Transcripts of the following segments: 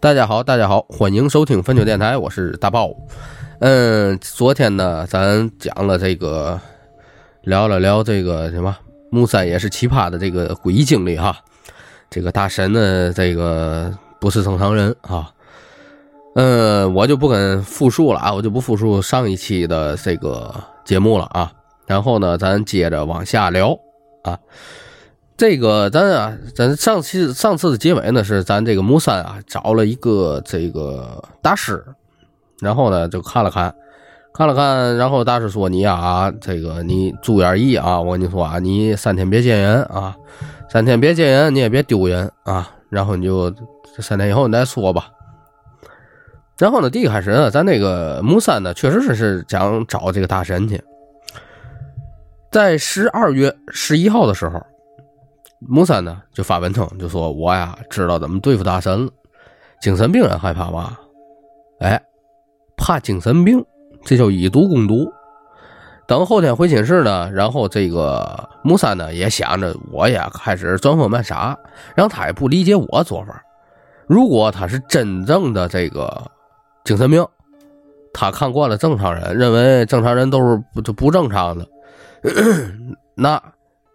大家好，大家好，欢迎收听分球电台，我是大豹。嗯，昨天呢，咱讲了这个，聊了聊这个什么木三也是奇葩的这个诡异经历哈。这个大神呢，这个不是正常人啊。嗯，我就不跟复述了啊，我就不复述上一期的这个节目了啊。然后呢，咱接着往下聊啊。这个咱啊，咱上期上次的结尾呢，是咱这个木三啊找了一个这个大师，然后呢就看了看，看了看，然后大师说你啊，这个你注点意啊，我跟你说啊，你三天别见人啊，三天别见人，你也别丢人啊，然后你就三天以后你再说吧。然后呢，第一开始呢，咱那个木三呢，确实是是想找这个大神去，在十二月十一号的时候。木三呢就发文称，就说我呀知道怎么对付大神了。精神病人害怕嘛？哎，怕精神病，这就以毒攻毒。等后天回寝室呢，然后这个木三呢也想着，我也开始装疯卖傻，让他也不理解我做法。如果他是真正的这个精神病，他看惯了正常人，认为正常人都是不就不正常的，那。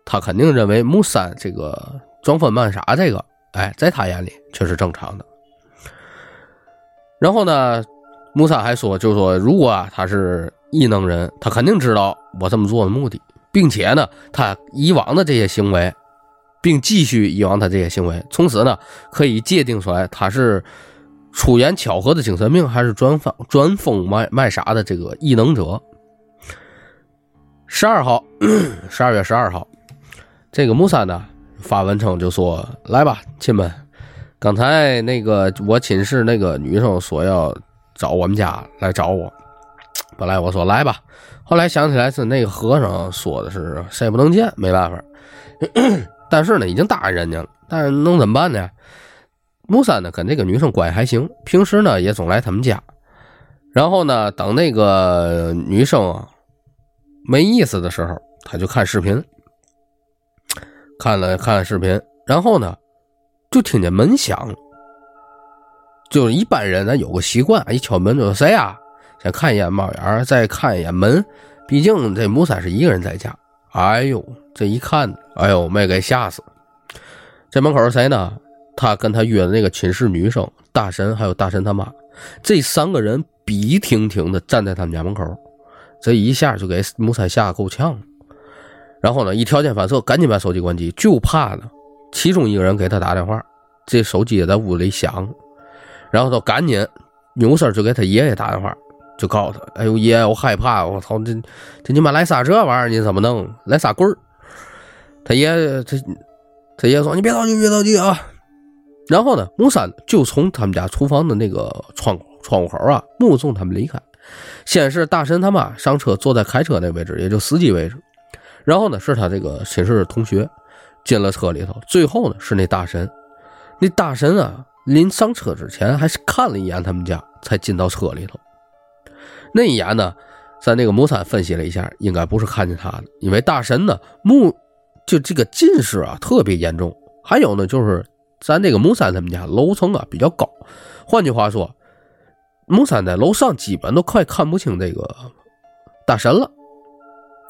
他肯定认为木三这个装疯卖傻，这个哎，在他眼里却是正常的。然后呢，木三还说，就说如果啊他是异能人，他肯定知道我这么做的目的，并且呢，他以往的这些行为，并继续以往他这些行为，从此呢可以界定出来他是出言巧合的精神病，还是装疯装疯卖卖傻的这个异能者。十二号，十二月十二号。这个木三呢发文称就说：“来吧，亲们，刚才那个我寝室那个女生说要找我们家来找我，本来我说来吧，后来想起来是那个和尚说的是谁不能见，没办法。但是呢，已经答应人家了，但是能怎么办呢？木三呢跟这个女生关系还行，平时呢也总来他们家。然后呢，等那个女生啊没意思的时候，他就看视频。”看了看视频，然后呢，就听见门响。就是一般人，咱有个习惯，一敲门就是谁呀？先看一眼猫眼，再看一眼门。毕竟这木三是一个人在家。哎呦，这一看，哎呦，没给吓死。这门口是谁呢？他跟他约的那个寝室女生大神，还有大神他妈，这三个人笔挺挺的站在他们家门口。这一下就给木三吓够呛了。然后呢，一条件反射，赶紧把手机关机，就怕呢，其中一个人给他打电话，这手机也在屋里响，然后他赶紧扭身就给他爷爷打电话，就告诉他：“哎呦爷，我害怕，我操，这这你妈来啥这玩意儿？你怎么弄？来啥棍儿？”他爷他他爷说：“你别着急，别着急啊。”然后呢，木三就从他们家厨房的那个窗窗户口啊目送他们离开，先是大神他妈上车，坐在开车那位置，也就司机位置。然后呢，是他这个寝室的同学进了车里头。最后呢，是那大神，那大神啊，临上车之前还是看了一眼他们家，才进到车里头。那一眼呢，咱那个木三分析了一下，应该不是看见他的，因为大神呢目就这个近视啊特别严重。还有呢，就是咱这个木三他们家楼层啊比较高，换句话说，木三在楼上基本都快看不清这个大神了。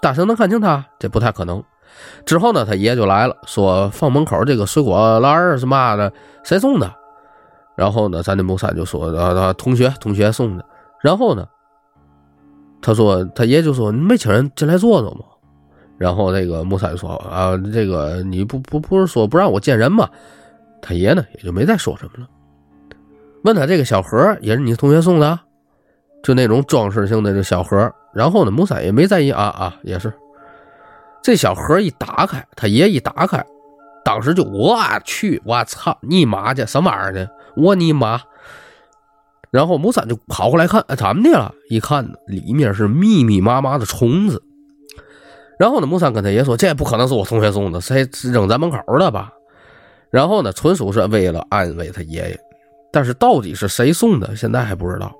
大神能看清他，这不太可能。之后呢，他爷就来了，说放门口这个水果篮是嘛的，谁送的？然后呢，咱的木三就说啊，同学同学送的。然后呢，他说他爷就说你没请人进来坐坐吗？然后那个木三说啊，这个你不不不是说不让我见人吗？他爷呢也就没再说什么了。问他这个小盒也是你同学送的，就那种装饰性的这小盒。然后呢，木三也没在意啊啊，也是这小盒一打开，他爷一打开，当时就我去，我操你妈去，什么玩意儿去？我你妈！然后木三就跑过来看，怎么的了？一看里面是密密麻麻的虫子。然后呢，木三跟他爷说：“这不可能是我同学送的，谁扔咱门口的吧？”然后呢，纯属是为了安慰他爷爷，但是到底是谁送的，现在还不知道。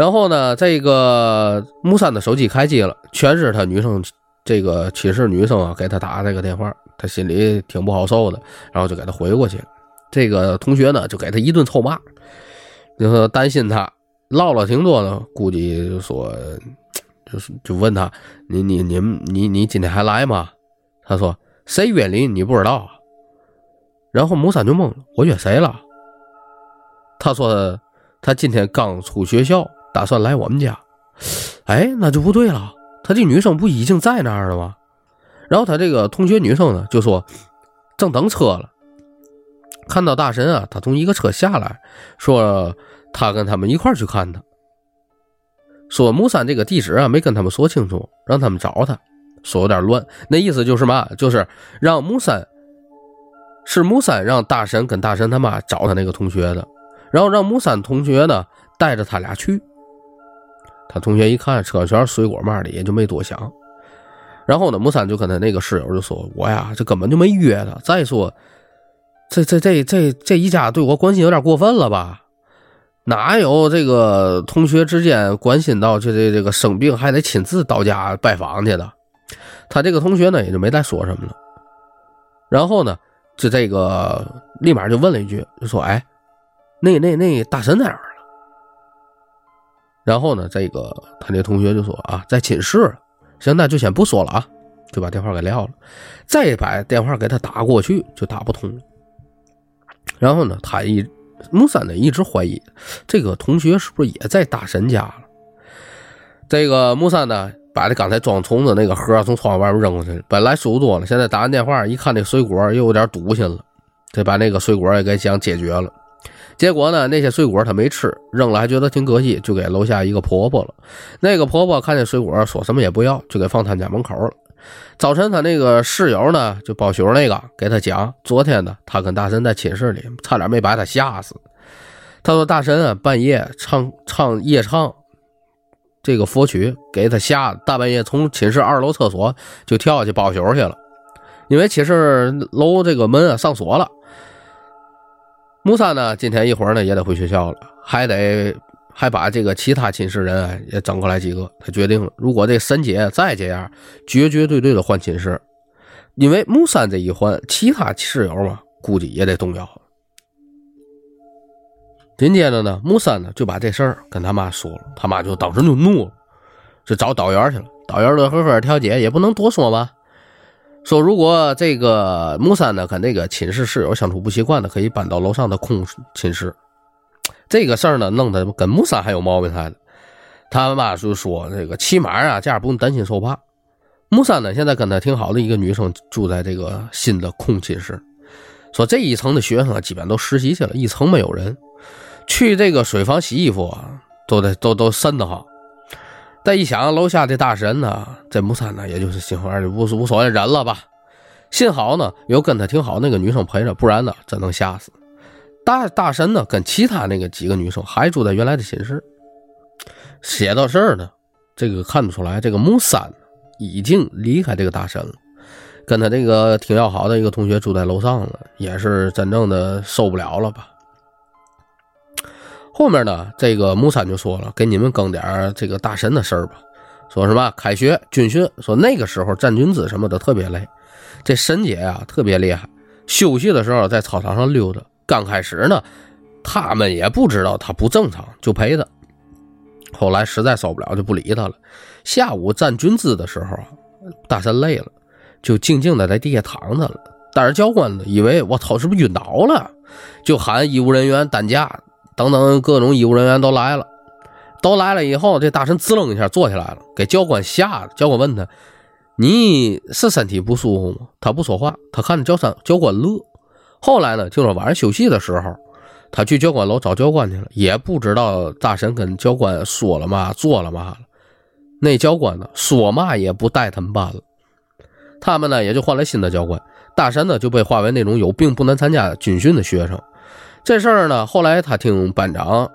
然后呢，这个木三的手机开机了，全是他女生这个寝室女生啊给他打这个电话，他心里挺不好受的，然后就给他回过去。这个同学呢就给他一顿臭骂，就说担心他唠了挺多的，估计就说就是就问他你你你你你今天还来吗？他说谁约你你不知道啊？然后木三就懵了，我约谁了？他说他今天刚出学校，打算来我们家。哎，那就不对了，他这女生不已经在那儿了吗？然后他这个同学女生呢就说正等车了。看到大神啊，他从一个车下来，说他跟他们一块去看他。说木山这个地址啊，没跟他们说清楚，让他们找他，说有点乱。那意思就是嘛，就是让木山是木三让大神跟大神他妈找他那个同学的，然后让木三同学呢带着他俩去。他同学一看车全是水果嘛的，也就没多想。然后呢，木三就跟他那个室友就说：“我呀，这根本就没约他。再说。”这这这这这一家对我关心有点过分了吧？哪有这个同学之间关心到这这这个生病还得亲自到家拜访去的？他这个同学呢也就没再说什么了。然后呢，就这个立马就问了一句，就说：“哎，那那那大神在哪？”然后呢，这个他那同学就说：“啊，在寝室。”行，那就先不说了啊，就把电话给撂了。再把电话给他打过去，就打不通了。然后呢，他一木三呢一直怀疑这个同学是不是也在大神家了。这个木三呢，把这刚才装虫子那个盒从窗户外面扔过去了。本来舒服多了，现在打完电话一看，这水果又有点堵心了，得把那个水果也给想解决了。结果呢，那些水果他没吃，扔了还觉得挺可惜，就给楼下一个婆婆了。那个婆婆看见水果，说什么也不要，就给放他家门口了。早晨，他那个室友呢，就包宿那个，给他讲，昨天呢，他跟大神在寝室里，差点没把他吓死。他说大神啊，半夜唱唱夜唱这个佛曲，给他吓，大半夜从寝室二楼厕所就跳下去包宿去了，因为寝室楼这个门啊上锁了。木三呢，今天一会儿呢也得回学校了，还得。还把这个其他寝室人也整过来几个，他决定了，如果这沈姐再这样，绝绝对对的换寝室，因为木三这一换，其他室友嘛，估计也得动摇。紧接着呢，木三呢就把这事儿跟他妈说了，他妈就当时就怒了，就找导员去了。导员乐呵呵调解，也不能多说嘛，说如果这个木三呢跟那个寝室室友相处不习惯的，可以搬到楼上的空寝室。这个事儿呢，弄得跟木三还有毛病似的。他妈就说：“这个起码啊，这样不用担心受怕。”木三呢，现在跟他挺好的一个女生住在这个新的空寝室。说这一层的学生啊基本都实习去了，一层没有人。去这个水房洗衣服啊，都得都都瘆得慌。再一想，楼下的大神呢，这木三呢，也就是心怀无无所谓，忍了吧。幸好呢，有跟他挺好那个女生陪着，不然呢，真能吓死。大大神呢，跟其他那个几个女生还住在原来的寝室。写到这儿呢，这个看得出来，这个木三已经离开这个大神了，跟他这个挺要好的一个同学住在楼上了，也是真正的受不了了吧。后面呢，这个木三就说了，给你们更点这个大神的事儿吧。说什么开学军训，说那个时候站军姿什么的特别累，这神姐啊特别厉害，休息的时候在操场上溜达。刚开始呢，他们也不知道他不正常，就陪他。后来实在受不了，就不理他了。下午站军姿的时候，大神累了，就静静的在地下躺着了。但是教官呢，以为我操是不是晕倒了，就喊医务人员担架等等各种医务人员都来了。都来了以后，这大神滋楞一下坐起来了，给教官吓的。教官问他：“你是身体不舒服吗？”他不说话，他看着教三，教官乐。后来呢，听说晚上休息的时候，他去教官楼找教官去了，也不知道大神跟教官说了嘛，做了嘛了。那教官呢，说嘛也不带他们班了。他们呢，也就换了新的教官。大神呢，就被划为那种有病不能参加军训的学生。这事儿呢，后来他听班长，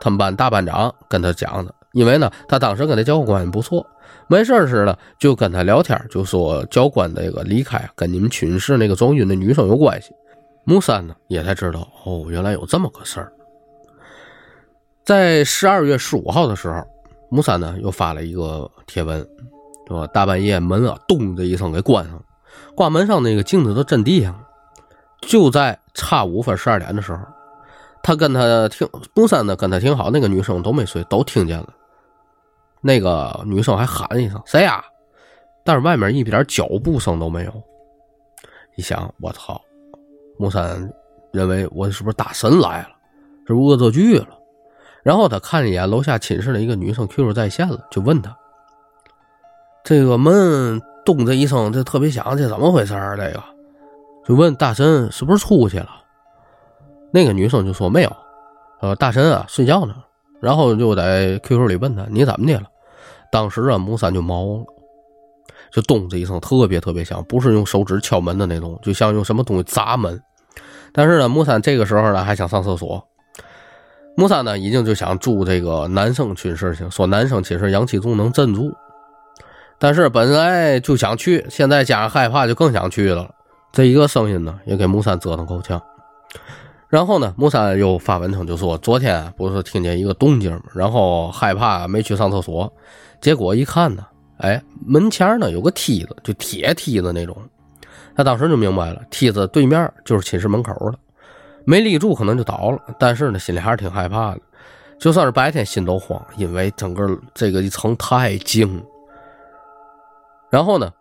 他们班大班长跟他讲的，因为呢，他当时跟那教官关系不错，没事时呢，就跟他聊天，就说教官那个离开跟你们寝室那个装晕的女生有关系。木三呢也才知道哦，原来有这么个事儿。在十二月十五号的时候，木三呢又发了一个贴文，说大半夜门啊咚的一声给关上了，挂门上那个镜子都震地上了。就在差五分十二点的时候，他跟他挺木三呢跟他挺好，那个女生都没睡，都听见了。那个女生还喊了一声“谁呀”，但是外面一点脚步声都没有。一想，我操！木三认为我是不是大神来了，是不是恶作剧了？然后他看了一眼楼下寝室的一个女生 QQ 在线了，就问他：“这个门咚的一声，这特别响，这怎么回事儿？”这个就问大神是不是出去了？那个女生就说没有，呃，大神啊睡觉呢。然后就在 QQ 里问他你怎么的了？当时啊木三就毛了，就咚的一声，特别特别响，不是用手指敲门的那种，就像用什么东西砸门。但是呢，木三这个时候呢还想上厕所。木三呢已经就想住这个男生寝室去，说男生寝室阳气重能镇住。但是本来就想去，现在加上害怕，就更想去了。这一个声音呢，也给木三折腾够呛。然后呢，木三又发文称就说，昨天不是听见一个动静吗？然后害怕没去上厕所，结果一看呢，哎，门前呢有个梯子，就铁梯子那种。他当时就明白了，梯子对面就是寝室门口了，没立住可能就倒了。但是呢，心里还是挺害怕的，就算是白天心都慌，因为整个这个一层太静。然后呢，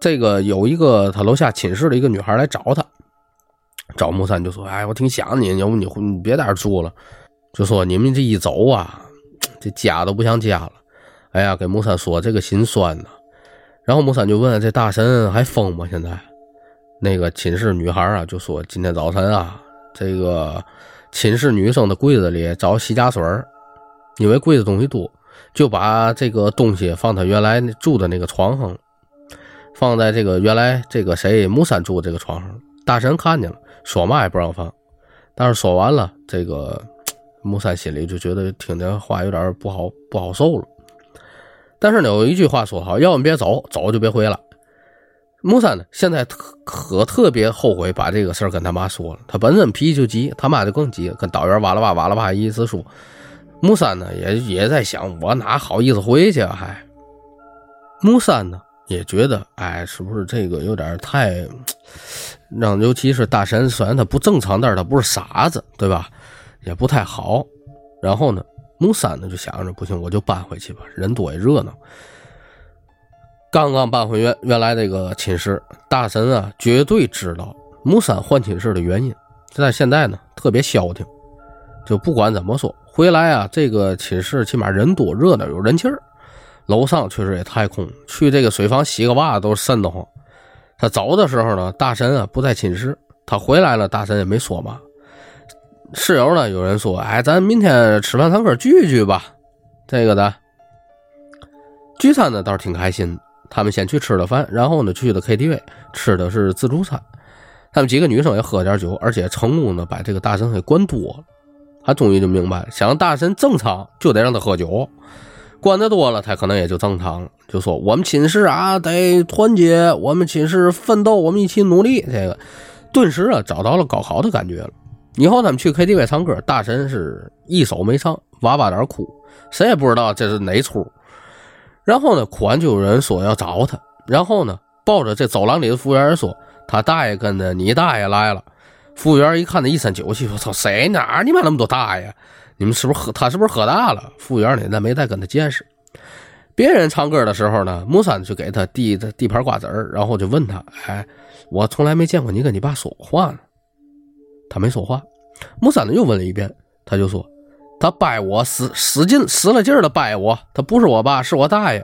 这个有一个他楼下寝室的一个女孩来找他，找木三就说：“哎，我挺想你，要不你你别在这住了。”就说你们这一走啊，这家都不像家了。哎呀，给木三说这个心酸呐。然后木三就问：“这大神还疯吗？现在？”那个寝室女孩啊，就说今天早晨啊，这个寝室女生的柜子里找洗甲水因为柜子东西多，就把这个东西放他原来住的那个床上了，放在这个原来这个谁木三住这个床上。大神看见了，说嘛也不让放，但是说完了，这个木三心里就觉得听这话有点不好不好受了。但是呢，有一句话说好，要么别走，走就别回来。木三呢，现在可特别后悔把这个事儿跟他妈说了。他本身脾气就急，他妈就更急，跟导员哇啦哇哇啦哇一直说。木三呢，也也在想，我哪好意思回去啊？还木三呢，也觉得，哎，是不是这个有点太让？尤其是大神，虽然他不正常，但是他不是傻子，对吧？也不太好。然后呢，木三呢就想着，不行，我就搬回去吧，人多也热闹。刚刚搬回原原来那个寝室，大神啊绝对知道木三换寝室的原因。在现在呢，特别消停，就不管怎么说，回来啊，这个寝室起码人多热闹有人气儿。楼上确实也太空，去这个水房洗个袜子都瘆得慌。他走的时候呢，大神啊不在寝室，他回来了，大神也没说嘛。室友呢，有人说，哎，咱明天吃饭，咱哥聚聚吧。这个的聚餐呢，倒是挺开心。他们先去吃了饭，然后呢去了 KTV，吃的是自助餐。他们几个女生也喝点酒，而且成功的把这个大神给灌多了。他终于就明白，想让大神正常，就得让他喝酒。灌的多了，他可能也就正常了。就说我们寝室啊，得团结，我们寝室奋斗，我们一起努力。这个顿时啊，找到了高考的感觉了。以后他们去 KTV 唱歌，大神是一首没唱，哇哇点哭，谁也不知道这是哪出。然后呢，哭完就有人说要找他。然后呢，抱着这走廊里的服务员说：“他大爷跟着你大爷来了。”服务员一看他一身酒气，说：“操，谁哪你妈那么多大爷？你们是不是喝？他是不是喝大了？”服务员呢，那没再跟他见识。别人唱歌的时候呢，木三就给他递递盘瓜子儿，然后就问他：“哎，我从来没见过你跟你爸说过话呢。”他没说话。木三呢又问了一遍，他就说。他掰我使使劲使了劲的掰我，他不是我爸，是我大爷。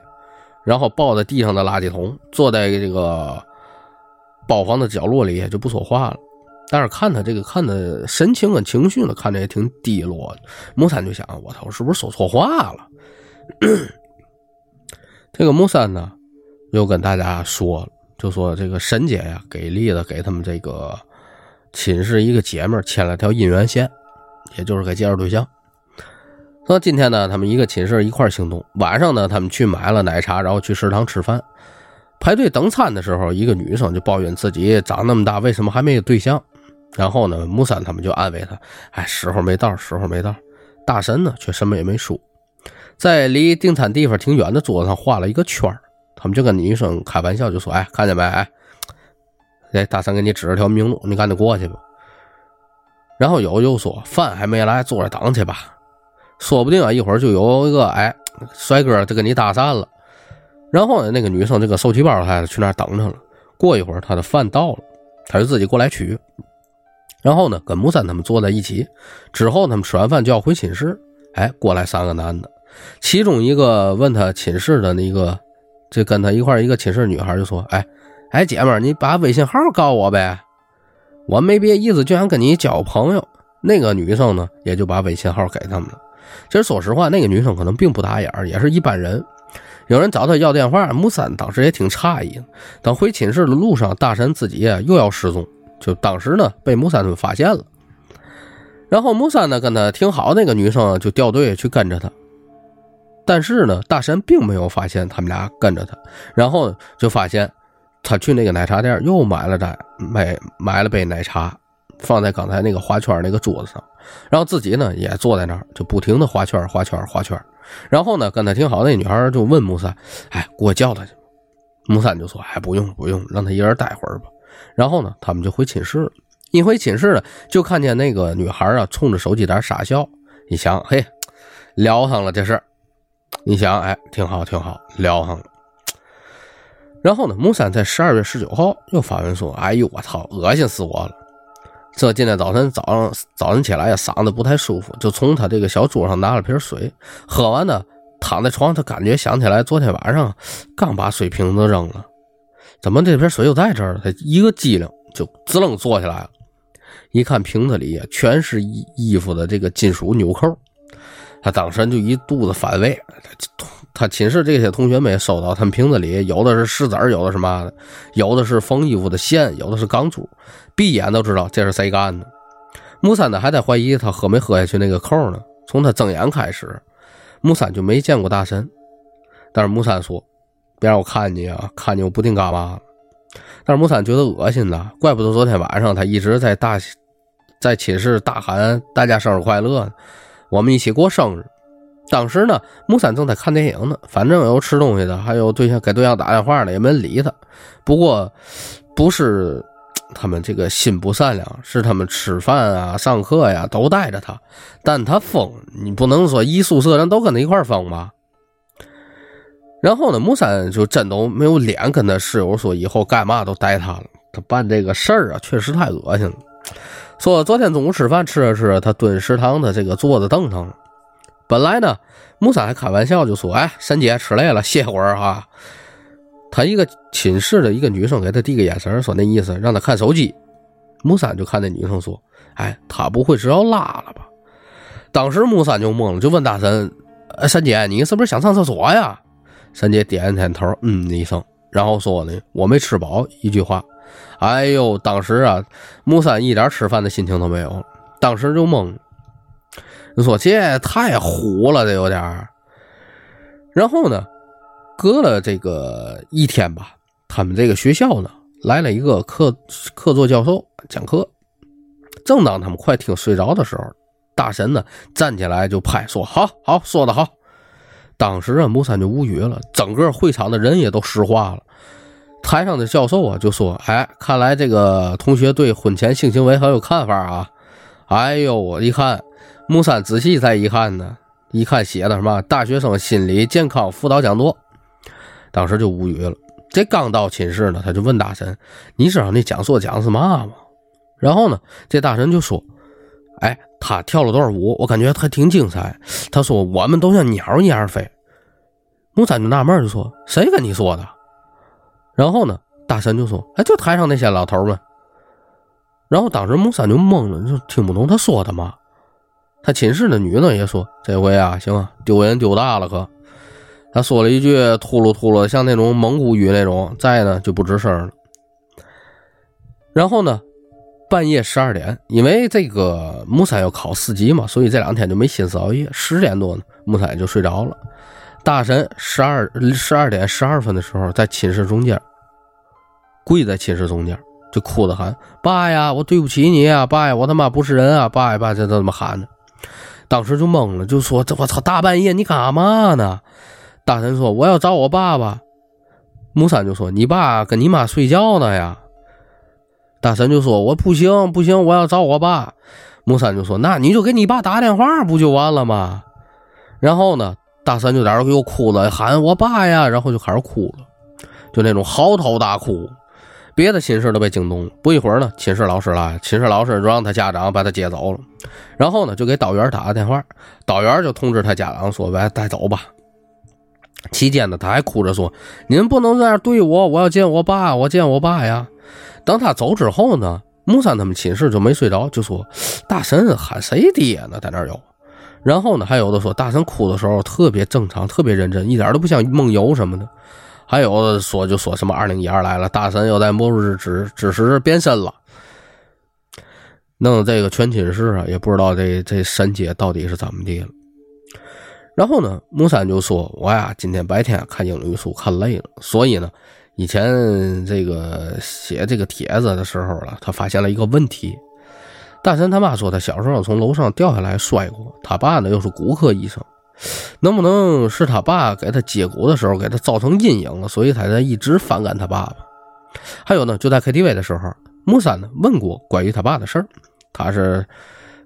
然后抱在地上的垃圾桶，坐在这个包房的角落里，就不说话了。但是看他这个看的神情跟情绪呢，看着也挺低落的。木三就想：我操，是不是说错话了？这个木三呢，又跟大家说了，就说这个沈姐呀，给力的给他们这个寝室一个姐妹牵了条姻缘线，也就是给介绍对象。说今天呢，他们一个寝室一块行动。晚上呢，他们去买了奶茶，然后去食堂吃饭。排队等餐的时候，一个女生就抱怨自己长那么大，为什么还没有对象？然后呢，木三他们就安慰他：“哎，时候没到，时候没到。”大神呢，却什么也没说，在离订餐地方挺远的桌子上画了一个圈他们就跟女生开玩笑，就说：“哎，看见没？哎，给大神给你指了条明路，你赶紧过去吧。然后有又说饭还没来，坐着等去吧。说不定啊，一会儿就有一个哎帅哥就跟你搭讪了。然后呢，那个女生这个手提包还去那儿等着了。过一会儿，她的饭到了，她就自己过来取。然后呢，跟木三他们坐在一起。之后他们吃完饭就要回寝室。哎，过来三个男的，其中一个问他寝室的那个，这跟他一块一个寝室女孩就说：“哎，哎，姐们儿，你把微信号告我呗，我没别意思，就想跟你交个朋友。”那个女生呢，也就把微信号给他们了。其实说实话，那个女生可能并不打眼儿，也是一般人。有人找他要电话，木三当时也挺诧异。等回寝室的路上，大神自己又要失踪，就当时呢被木三他们发现了。然后木三呢跟他挺好，那个女生就掉队去跟着他。但是呢，大神并没有发现他们俩跟着他，然后就发现他去那个奶茶店又买了袋买买了杯奶茶，放在刚才那个花圈那个桌子上，然后自己呢也坐在那儿，就不停的画圈画圈画圈。然后呢，跟他挺好那女孩就问木三：“哎，给我叫他去。”木三就说：“哎，不用不用，让他一人待会儿吧。”然后呢，他们就回寝室了。一回寝室了，就看见那个女孩啊，冲着手机在傻笑。一想，嘿，聊上了这事儿。你想，哎，挺好挺好，聊上了。然后呢，木三在十二月十九号又发文说：“哎呦，我操，恶心死我了！这今天早晨早上早晨起来呀，嗓子不太舒服，就从他这个小桌上拿了瓶水，喝完呢，躺在床上，他感觉想起来昨天晚上刚把水瓶子扔了，怎么这瓶水又在这儿了？他一个机灵，就滋楞坐起来了。一看瓶子里全是衣衣服的这个金属纽扣，他当时就一肚子反胃。他寝室这些同学们也收到，他们瓶子里有的是石子，有的是嘛的，有的是缝衣服的线，有的是钢珠，闭眼都知道这是谁干的。木三呢还在怀疑他喝没喝下去那个扣呢。从他睁眼开始，木三就没见过大神。但是木三说：“别让我看你啊，看你我不定干嘛。”但是木三觉得恶心呐，怪不得昨天晚上他一直在大，在寝室大喊“大家生日快乐”，我们一起过生日。当时呢，木三正在看电影呢，反正有吃东西的，还有对象给对象打电话的，也没理他。不过，不是他们这个心不善良，是他们吃饭啊、上课呀都带着他，但他疯，你不能说一宿舍人都跟他一块疯吧？然后呢，木三就真都没有脸跟他室友说以后干嘛都带他了。他办这个事儿啊，确实太恶心了。说昨天中午吃饭吃着吃着，他蹲食堂的这个桌子凳上了。本来呢，木三还开玩笑就说：“哎，沈姐吃累了，歇会儿哈。”他一个寝室的一个女生给他递个眼神，说那意思让他看手机。木三就看那女生说：“哎，他不会是要拉了吧？”当时木三就懵了，就问大神：“哎，沈姐，你是不是想上厕所呀？”三姐点了点头，嗯一声，然后说呢：“我没吃饱。”一句话，哎呦，当时啊，木三一点吃饭的心情都没有，当时就懵。说这太虎了，这有点然后呢，隔了这个一天吧，他们这个学校呢来了一个客客座教授讲课。正当他们快听睡着的时候，大神呢站起来就拍说：“好好说的好。”当时啊，木三就无语了，整个会场的人也都石化了。台上的教授啊就说：“哎，看来这个同学对婚前性行为很有看法啊！”哎呦，我一看，木三仔细再一看呢，一看写的什么大学生心理健康辅导讲座，当时就无语了。这刚到寝室呢，他就问大神：“你知道那讲座讲的是嘛吗？”然后呢，这大神就说：“哎。”他跳了段舞，我感觉还挺精彩。他说：“我们都像鸟一样飞。”木三就纳闷，就说：“谁跟你说的？”然后呢，大神就说：“哎，就台上那些老头们。”然后当时木三就懵了，就听不懂他说的嘛。他寝室的女的也说：“这回啊，行啊，丢人丢大了可。”他说了一句秃噜秃噜，像那种蒙古语那种，再呢就不吱声了。然后呢？半夜十二点，因为这个木三要考四级嘛，所以这两天就没心思熬夜。十点多呢，木三就睡着了。大神十二十二点十二分的时候，在寝室中间跪在寝室中间，就哭着喊：“爸呀，我对不起你啊，爸呀，我他妈不是人啊，爸呀爸，这这么喊的。”当时就懵了，就说：“这我操，大半夜你干嘛呢？”大神说：“我要找我爸爸。”木三就说：“你爸跟你妈睡觉呢呀。”大神就说：“我不行，不行，我要找我爸。”木三就说：“那你就给你爸打电话，不就完了吗？”然后呢，大神就在那又哭了，喊我爸呀，然后就开始哭了，就那种嚎啕大哭。别的寝室都被惊动了。不一会儿呢，寝室老师来，寝室老师就让他家长把他接走了。然后呢，就给导员打个电话，导员就通知他家长说：“来带走吧。”期间呢，他还哭着说：“您不能这样对我，我要见我爸，我见我爸呀。”等他走之后呢，木三他们寝室就没睡着，就说：“大神喊谁爹呢？在那儿有。”然后呢，还有的说大神哭的时候特别正常，特别认真，一点都不像梦游什么的。还有的说就说什么二零一二来了，大神又在末日之之时变身了，弄这个全寝室啊，也不知道这这神姐到底是怎么的了。然后呢，木三就说：“我呀，今天白天看英语书看累了，所以呢，以前这个写这个帖子的时候了，他发现了一个问题。大神他妈说他小时候从楼上掉下来摔过，他爸呢又是骨科医生，能不能是他爸给他接骨的时候给他造成阴影了，所以他才一直反感他爸爸？还有呢，就在 KTV 的时候，木三呢问过关于他爸的事儿，他是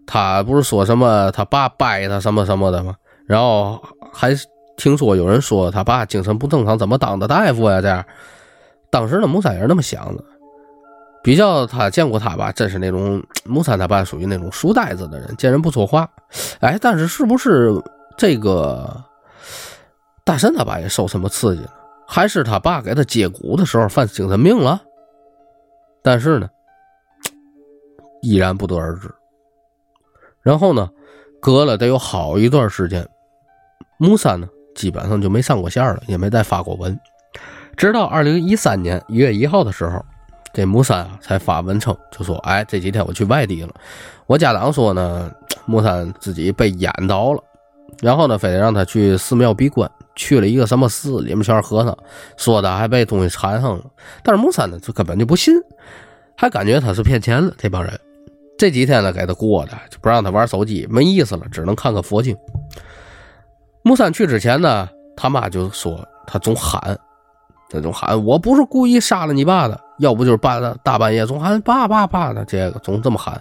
他不是说什么他爸掰他什么什么的吗？”然后还听说有人说他爸精神不正常，怎么当的大夫呀？这样，当时呢，木三也是那么想的。比较他见过他吧，真是那种木三他爸属于那种书呆子的人，见人不说话。哎，但是是不是这个大神他爸也受什么刺激了？还是他爸给他接骨的时候犯精神病了？但是呢，依然不得而知。然后呢，隔了得有好一段时间。木三呢，基本上就没上过线了，也没再发过文。直到二零一三年一月一号的时候，这木三啊才发文称，就说：“哎，这几天我去外地了。我家长说呢，木三自己被淹到了，然后呢，非得让他去寺庙闭关，去了一个什么寺，里面全是和尚，说的还被东西缠上了。但是木三呢，就根本就不信，还感觉他是骗钱了。这帮人这几天呢，给他过的就不让他玩手机，没意思了，只能看看佛经。”木三去之前呢，他妈就说他总喊，他总喊，我不是故意杀了你爸的，要不就是半大半夜总喊爸爸爸的，这个总这么喊。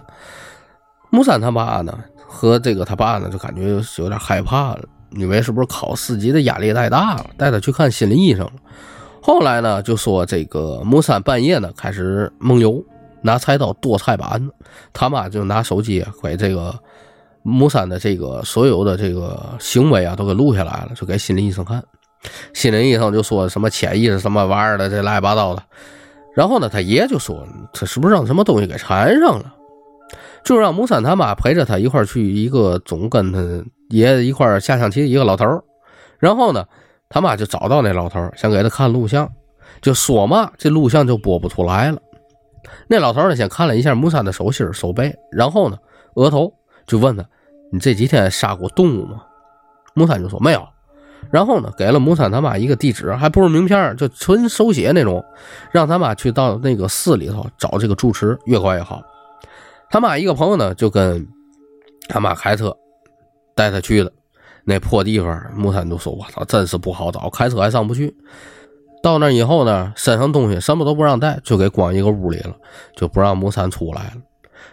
木三他妈呢和这个他爸呢就感觉有点害怕了，以为是不是考四级的压力太大了，带他去看心理医生了。后来呢就说这个木三半夜呢开始梦游，拿菜刀剁菜板子，他妈就拿手机给这个。木三的这个所有的这个行为啊，都给录下来了，就给心理医生看。心理医生就说什么潜意识什么玩意儿的，这乱七八糟的。然后呢，他爷就说他是不是让什么东西给缠上了？就让木三他妈陪着他一块去一个总跟他爷一块下象棋的一个老头儿然后呢，他妈就找到那老头儿想给他看录像，就说嘛，这录像就播不出来了。那老头儿呢，先看了一下木三的手心、手背，然后呢，额头。就问他：“你这几天杀过动物吗？”木三就说：“没有。”然后呢，给了木三他妈一个地址，还不是名片，就纯手写那种，让他妈去到那个寺里头找这个住持，越快越好。他妈一个朋友呢，就跟他妈开车带他去了那破地方。木三就说：“我操，真是不好找，开车还上不去。”到那以后呢，身上东西什么都不让带，就给关一个屋里了，就不让木三出来了。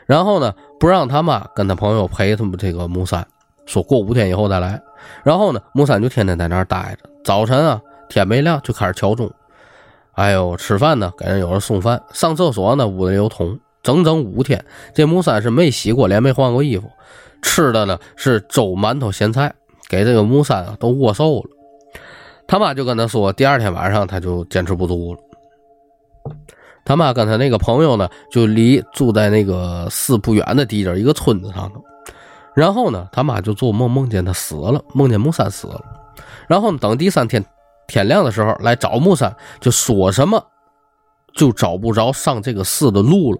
然后呢，不让他妈跟他朋友陪他们这个木三，说过五天以后再来。然后呢，木三就天天在那儿待着。早晨啊，天没亮就开始敲钟。哎呦，吃饭呢，给人有人送饭。上厕所呢，屋里有桶。整整五天，这木三是没洗过脸，没换过衣服。吃的呢是粥、馒头、咸菜，给这个木三啊都饿瘦了。他妈就跟他说，第二天晚上他就坚持不住了。他妈跟他那个朋友呢，就离住在那个寺不远的地界一个村子上头。然后呢，他妈就做梦梦见他死了，梦见木三死了。然后等第三天天亮的时候来找木三，就说什么就找不着上这个寺的路了。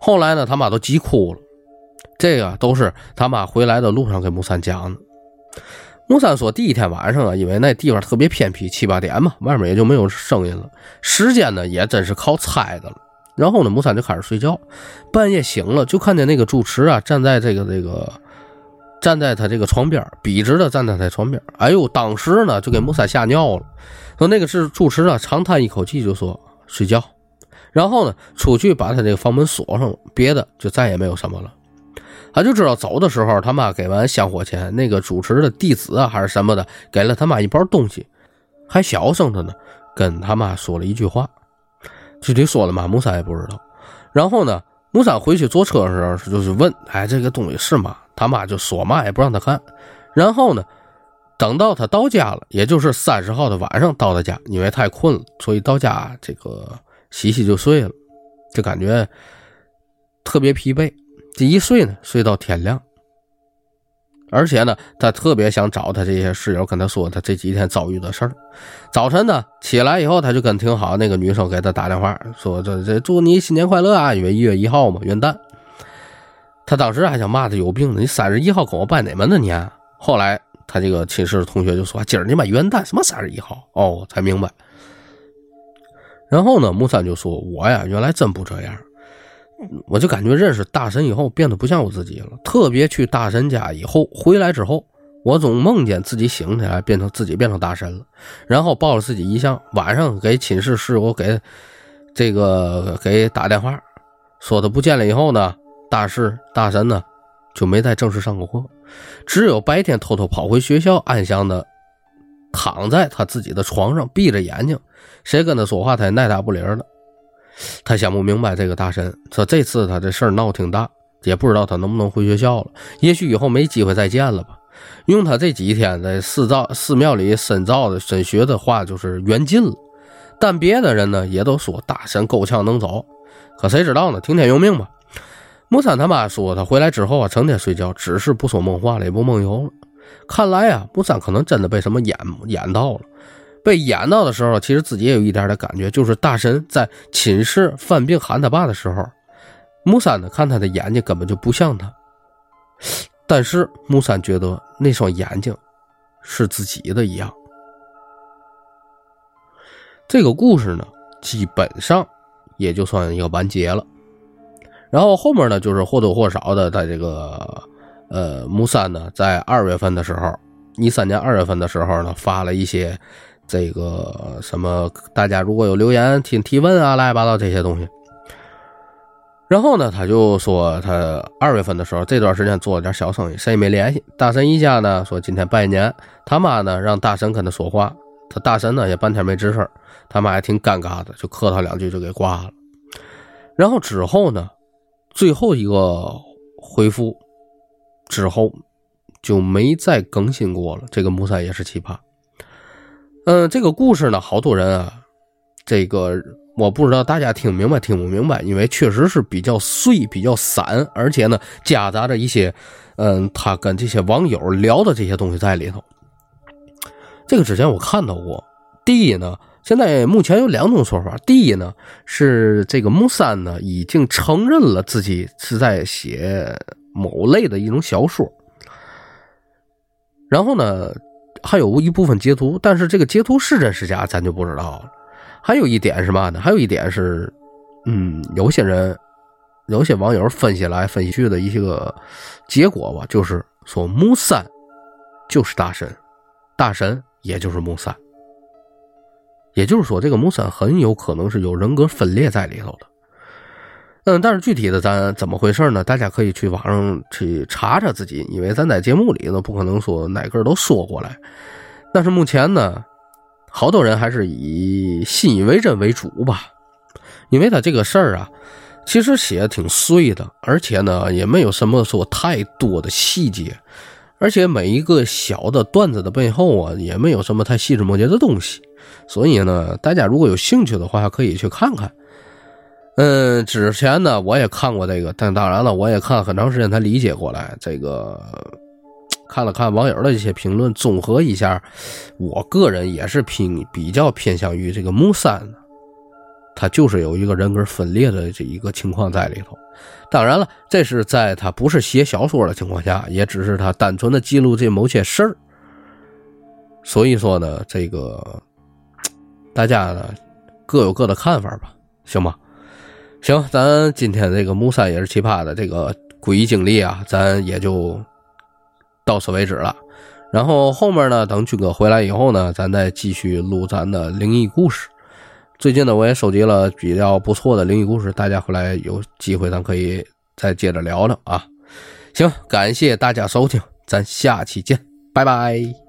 后来呢，他妈都急哭了。这个都是他妈回来的路上给木三讲的。木三说，第一天晚上啊，因为那地方特别偏僻，七八点嘛，外面也就没有声音了。时间呢，也真是靠猜的了。然后呢，木三就开始睡觉，半夜醒了，就看见那个住持啊，站在这个这个，站在他这个床边，笔直的站在他床边。哎呦，当时呢，就给木三吓尿了。说那个是住持啊，长叹一口气，就说睡觉。然后呢，出去把他这个房门锁上了，别的就再也没有什么了。他就知道走的时候，他妈给完香火钱，那个主持的弟子啊还是什么的，给了他妈一包东西，还小声的呢跟他妈说了一句话，具体说了嘛，木三也不知道。然后呢，木三回去坐车的时候就是问，哎，这个东西是吗？他妈就说嘛也不让他看。然后呢，等到他到家了，也就是三十号的晚上到的家，因为太困了，所以到家这个洗洗就睡了，就感觉特别疲惫。这一睡呢，睡到天亮。而且呢，他特别想找他这些室友，跟他说他这几天遭遇的事儿。早晨呢，起来以后，他就跟挺好那个女生给他打电话，说这这祝你新年快乐啊，因为一月一号嘛，元旦。他当时还想骂他有病呢，你三十一号跟我拜哪门子年？后来他这个寝室的同学就说，今儿你妈元旦什么三十一号？哦，才明白。然后呢，木三就说，我呀，原来真不这样。我就感觉认识大神以后变得不像我自己了，特别去大神家以后回来之后，我总梦见自己醒起来变成自己变成大神了，然后抱着自己遗像，晚上给寝室室友给这个给打电话，说他不见了以后呢，大师大神呢就没再正式上过课，只有白天偷偷跑回学校，安详的躺在他自己的床上，闭着眼睛，谁跟他说话他也爱答不理的。他想不明白这个大神，说这次他这事儿闹挺大，也不知道他能不能回学校了。也许以后没机会再见了吧。用他这几天在寺造寺庙里深造的深学的话，就是缘尽了。但别的人呢，也都说大神够呛能走，可谁知道呢？听天由命吧。木三他妈说，他回来之后啊，成天睡觉，只是不说梦话了，也不梦游了。看来啊，木三可能真的被什么演演到了。被演到的时候，其实自己也有一点的感觉，就是大神在寝室犯病喊他爸的时候，木三呢看他的眼睛根本就不像他，但是木三觉得那双眼睛是自己的一样。这个故事呢，基本上也就算一个完结了。然后后面呢，就是或多或少的在这个呃木三呢，在二月份的时候，一三年二月份的时候呢，发了一些。这个什么，大家如果有留言提提问啊，乱七八糟这些东西。然后呢，他就说他二月份的时候这段时间做了点小生意，谁也没联系。大神一家呢说今天拜年，他妈呢让大神跟他说话，他大神呢也半天没吱声，他妈也挺尴尬的，就客套两句就给挂了。然后之后呢，最后一个回复之后就没再更新过了。这个木三也是奇葩。嗯，这个故事呢，好多人啊，这个我不知道大家听明白听不明白，因为确实是比较碎、比较散，而且呢，夹杂着一些，嗯，他跟这些网友聊的这些东西在里头。这个之前我看到过。第一呢，现在目前有两种说法。第一呢，是这个木三呢已经承认了自己是在写某类的一种小说，然后呢。还有一部分截图，但是这个截图是真是假，咱就不知道了。还有一点是嘛呢？还有一点是，嗯，有些人、有些网友分析来分析去的一些个结果吧，就是说木三就是大神，大神也就是木三，也就是说这个木三很有可能是有人格分裂在里头的。嗯，但是具体的咱怎么回事呢？大家可以去网上去查查自己，因为咱在节目里呢不可能说哪个都说过来。但是目前呢，好多人还是以信以为真为主吧，因为他这个事儿啊，其实写的挺碎的，而且呢也没有什么说太多的细节，而且每一个小的段子的背后啊，也没有什么太细枝末节的东西。所以呢，大家如果有兴趣的话，可以去看看。嗯，之前呢我也看过这个，但当然了，我也看了很长时间才理解过来。这个看了看网友的一些评论，综合一下，我个人也是偏比较偏向于这个木三的，他就是有一个人格分裂的这一个情况在里头。当然了，这是在他不是写小说的情况下，也只是他单纯的记录这某些事儿。所以说呢，这个 大家呢各有各的看法吧，行吗？行，咱今天这个木三也是奇葩的这个诡异经历啊，咱也就到此为止了。然后后面呢，等军哥回来以后呢，咱再继续录咱的灵异故事。最近呢，我也收集了比较不错的灵异故事，大家回来有机会咱可以再接着聊聊啊。行，感谢大家收听，咱下期见，拜拜。